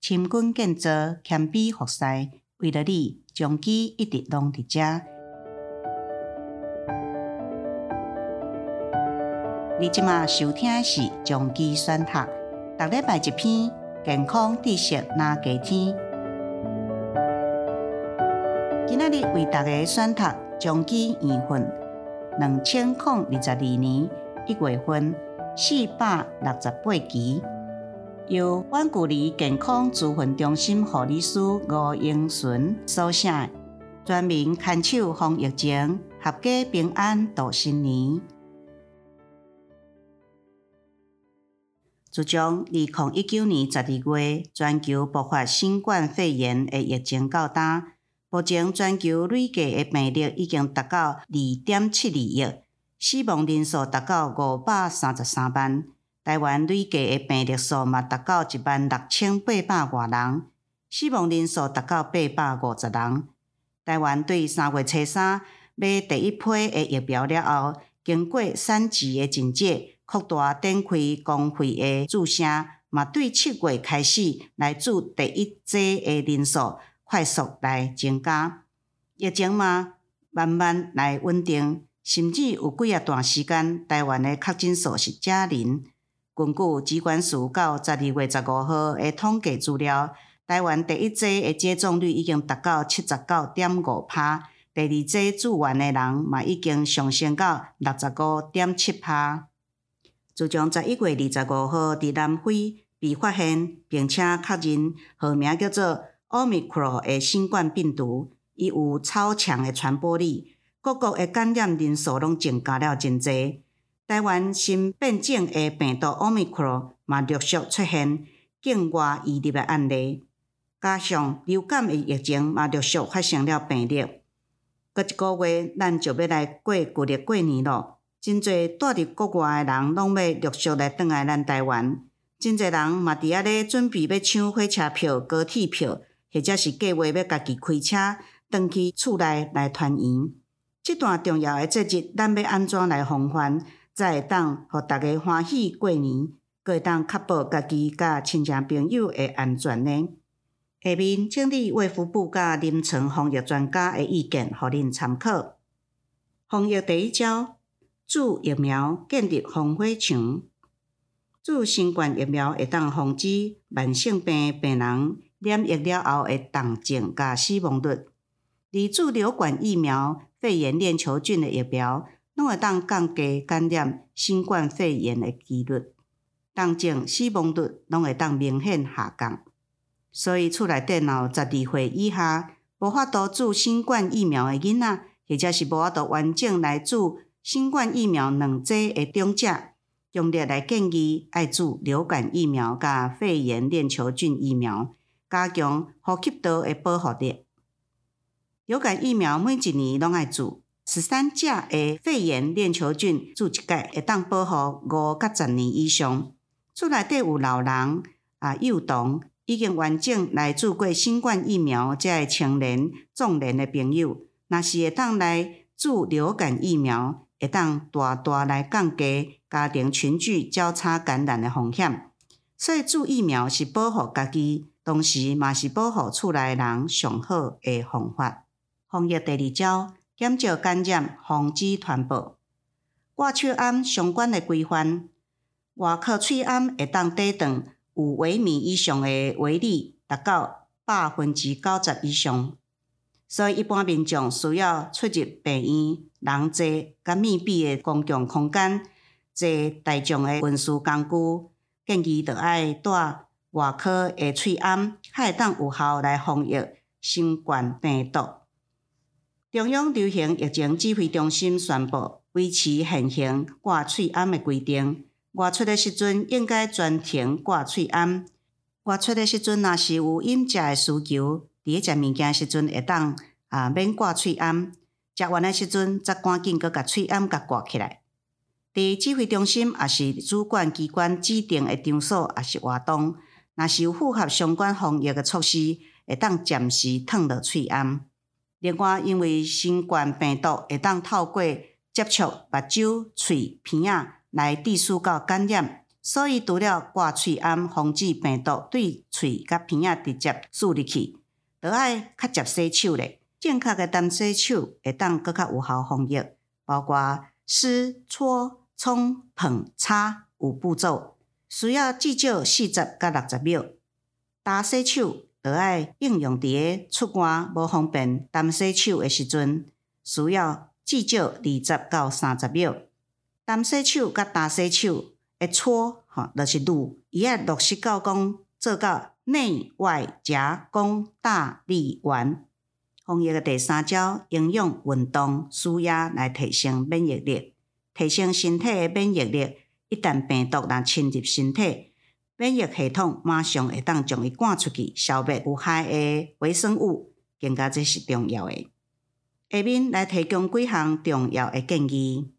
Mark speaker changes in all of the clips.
Speaker 1: 深耕建造，谦卑服侍，为了你，将记一直拢伫遮。你即马收听的是将记选读，逐礼拜一篇健康知识拿加添。今仔日为大家选读将记年份，两千零二十二年一月份四百六十八期。由阮故里健康咨询中心护理师吴英顺所写，全民牵手防疫情，合家平安度新年。自从二零一九年十二月全球爆发新冠肺炎的疫情到呾，目前全球累计的病例已经达到二点七二亿，死亡人数达到五百三十三万。台湾累计的病例数嘛达到一万六千八百外人，死亡人数达到八百五十人。台湾对三月初三买第一批的疫苗了后，经过三级的审测，扩大展开公费的注射，嘛对七月开始来注第一剂的人数快速来增加。疫情嘛慢慢来稳定，甚至有几啊段时间，台湾的确诊数是正零。根据疾管署到十二月十五号的统计资料，台湾第一剂的接种率已经达到七十九点五趴，第二剂住院的人嘛已经上升到六十五点七趴。自从十一月二十五号伫南非被发现并且确认号名叫做 Omicron 的新冠病毒，伊有超强的传播力，各国的感染人数拢增加了真侪。台湾新变种诶病毒 Omicron 嘛陆续出现境外移入诶案例，加上流感诶疫情嘛陆续发生了病例。过一个月，咱就要来过旧历过年咯。真济住伫国外诶人，拢要陆续来转来咱台湾。真济人嘛伫遐咧准备要抢火车票、高铁票，或者是计划要家己开车转去厝内来团圆。这段重要诶节日，咱要安怎来防范？才会当互大家欢喜过年，阁会当确保家己甲亲戚朋友的安全呢？下面整理卫福部甲临床防疫专家诶意见，互恁参考。防疫第一招，注疫苗建立防火墙。注新冠疫苗会当防止慢性病病人染疫了后的重症甲死亡率。而注流感疫苗、肺炎链球菌诶疫苗。拢会当降低感染新冠肺炎的几率，重症死亡率拢会当明显下降。所以，厝内电脑十二岁以下无法度注新冠疫苗的囡仔，或者是无法度完整来注新冠疫苗两剂的长者，强烈来建议爱注流感疫苗甲肺炎链球菌疫苗，加强呼吸道的保护力。流感疫苗每一年拢爱注。十三只的肺炎链球菌注一剂会当保护五到十年以上。厝内底有老人啊、幼童已经完整来注过新冠疫苗，这个青年、壮年的朋友，若是会当来注流感疫苗，会当大大来降低家庭群聚交叉感染的风险。所以注疫苗是保护家己，同时嘛是保护厝内人上好的方法。防疫第二招。减少感染，防止传播。挂手胺相关的规范，外科喙胺会当底长有微米以上的微粒，达到百分之九十以上。所以一般民众需要出入病院、人济、甲密闭的公共空间、坐大众的运输工具，建议着爱带外科的喙胺，较会当有效来防疫新冠病毒。中央流行疫情指挥中心宣布，维持现行挂喙罨的规定。外出的时阵应该专程挂喙罨。外出的时阵，若是有饮食的需求，伫食物件时阵会当啊免挂喙罨。食完的时阵，则赶紧搁甲喙罨甲挂起来。伫指挥中心也是主管机关指定的场所，也是活动，若是有符合相关防疫的措施，会当暂时脱落喙罨。另外，因为新冠病毒会当透过接触目睭、喙、鼻仔来递输到感染，所以除了挂喙安，防止病毒对喙甲鼻仔直接输入去，着爱较常洗手咧。正确嘅干洗手会当阁较有效防疫，包括湿、搓、冲、捧、擦五步骤，需要至少四十到六十秒。干洗手着爱应用伫个出汗无方便干洗手诶时阵，需要至少二十到三十秒。干洗手甲干洗手。诶搓，吼，就是撸，伊爱落实到讲做到内外夹攻大立腕。防疫的第三招，应用运动舒压来提升免疫力，提升身体的免疫力。一旦病毒若侵入身体，免疫系统马上会当将伊赶出去，消灭有害的微生物，更加这是重要的。下面来提供几项重要的建议。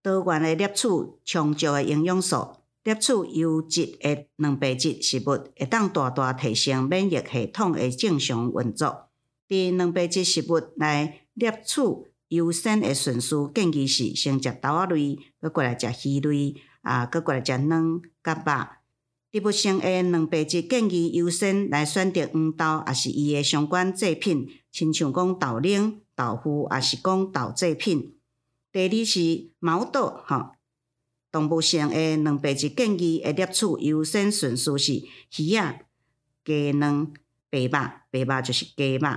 Speaker 1: 多元的摄取充足的营养素，摄取优质的蛋白质食物，会当大大提升免疫系统的正常运作。伫蛋白质食物来摄取优先的顺序，建议是先食豆仔类，搁过来食鱼类，啊，搁过来食卵甲肉。植物性的蛋白质建议优先来选择黄豆，也是伊诶相关制品，亲像讲豆奶、豆腐，也是讲豆制品。第二是毛豆，吼，动物性诶蛋白质建议诶摄取优先顺序是鱼仔、鸡卵、白肉，白肉就是鸡肉，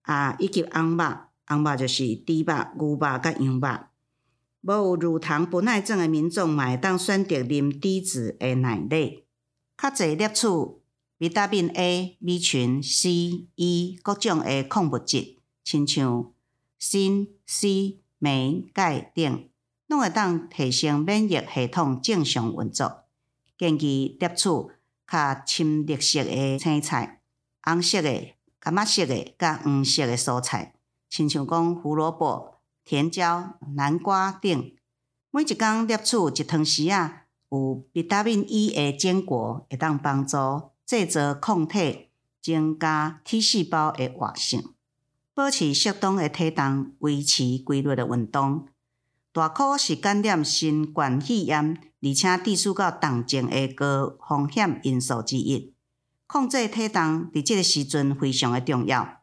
Speaker 1: 啊，以及红肉，红肉就是猪肉、牛肉甲羊肉。无有乳糖不耐症诶民众，嘛会当选择啉低脂诶奶类，较侪摄取维他命 A、B 群、C、E 各种诶矿物质，亲像锌、C。镁、钙等，拢会当提升免疫系统正常运作。建议摄取较深绿色诶青菜、红色的、柑仔色诶、甲黄色诶蔬菜，亲像讲胡萝卜、甜椒、南瓜等。每一工摄取一汤匙仔有维他命 E 的坚果，会当帮助制造抗体，增加 T 细胞的活性。保持适当的体重，维持规律的运动。大考是感染新冠肺炎，而且致死到重症的高风险因素之一。控制体重伫这个时阵非常的重要。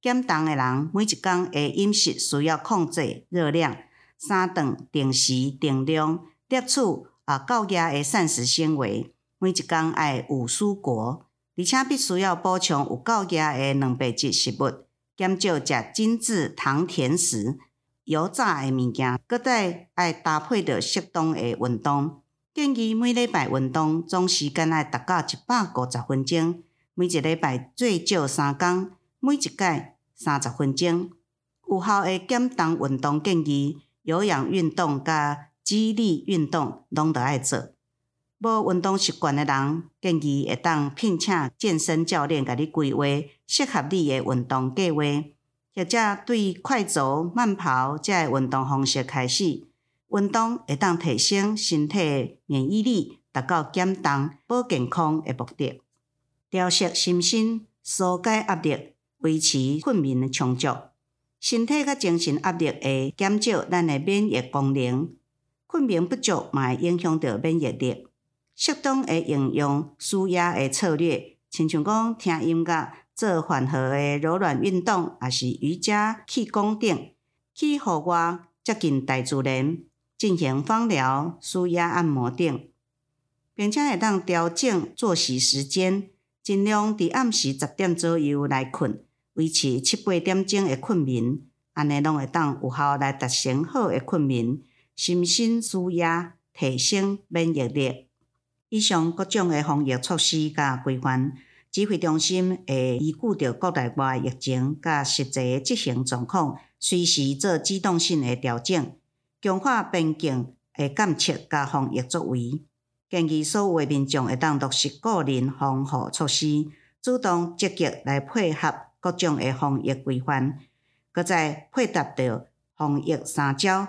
Speaker 1: 减重的人每一工的饮食需要控制热量，三顿定时定量摄取啊高压的膳食纤维，每一工爱有蔬果，而且必须要补充有高压的蛋白质食物。减少食精致糖甜食、油炸的物件，搁再爱搭配着适当的运动。建议每礼拜运动总时间爱达到一百五十分钟，每一礼拜最少三工，每一届三十分钟。有效的减重运动建议，有氧运动加肌力运动拢得爱做。无运动习惯的人，建议会当聘请健身教练，甲你规划适合你的运动计划，或者对快走、慢跑这个运动方式开始。运动会当提升身体免疫力，达到减重、保健康的目的。调适心身、纾解压力、维持睡眠充足，身体甲精神压力会减少咱的免疫功能。睡眠不足嘛会影响到免疫力。适当的应用舒压的策略，亲像讲听音乐、做缓和的柔软运动，也是瑜伽、气功等，去户外接近大自然，进行芳疗、舒压按摩等，并且会当调整作息时间，尽量伫暗时十点左右来困，维持七八点钟的困眠，安尼拢会当有效来达成好的困眠、心舒压、提升免疫力。以上各种的防疫措施甲规范，指挥中心会依据着国内外疫情甲实际执行状况，随时做机动性的调整，强化边境的监测甲防疫作为。建议所有民众会当落实个人防护措施，主动积极来配合各种的防疫规范，搁再配搭着防疫三招，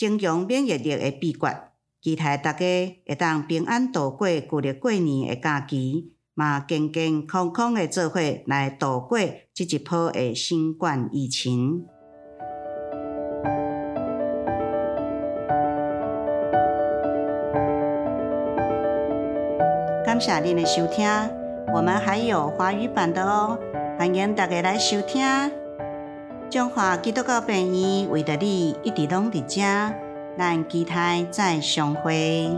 Speaker 1: 增强免疫力的秘诀。期待大家会当平安度过旧历过年的假期，嘛健健康康的做伙来度过这一波的新冠疫情。感谢您的收听，我们还有华语版的哦，欢迎大家来收听。中华基督教病院为着你一直拢伫遮，咱期待再相会。